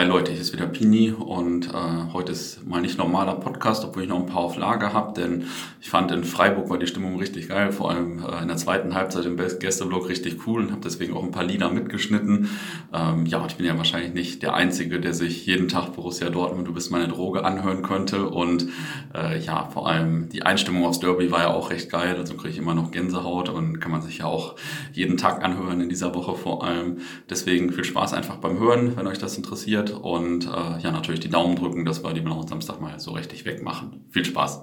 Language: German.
hi Leute, hier ist wieder Pini und äh, heute ist mal nicht normaler Podcast, obwohl ich noch ein paar auf Lager habe, denn ich fand in Freiburg war die Stimmung richtig geil, vor allem äh, in der zweiten Halbzeit im Gästeblock richtig cool und habe deswegen auch ein paar Lieder mitgeschnitten. Ähm, ja, ich bin ja wahrscheinlich nicht der Einzige, der sich jeden Tag Borussia Dortmund, du bist meine Droge anhören könnte und äh, ja, vor allem die Einstimmung aufs Derby war ja auch recht geil, also kriege ich immer noch Gänsehaut und kann man sich ja auch jeden Tag anhören in dieser Woche vor allem. Deswegen viel Spaß einfach beim Hören, wenn euch das interessiert und äh, ja, natürlich die Daumen drücken, dass wir die Blau Samstag mal so richtig wegmachen. Viel Spaß!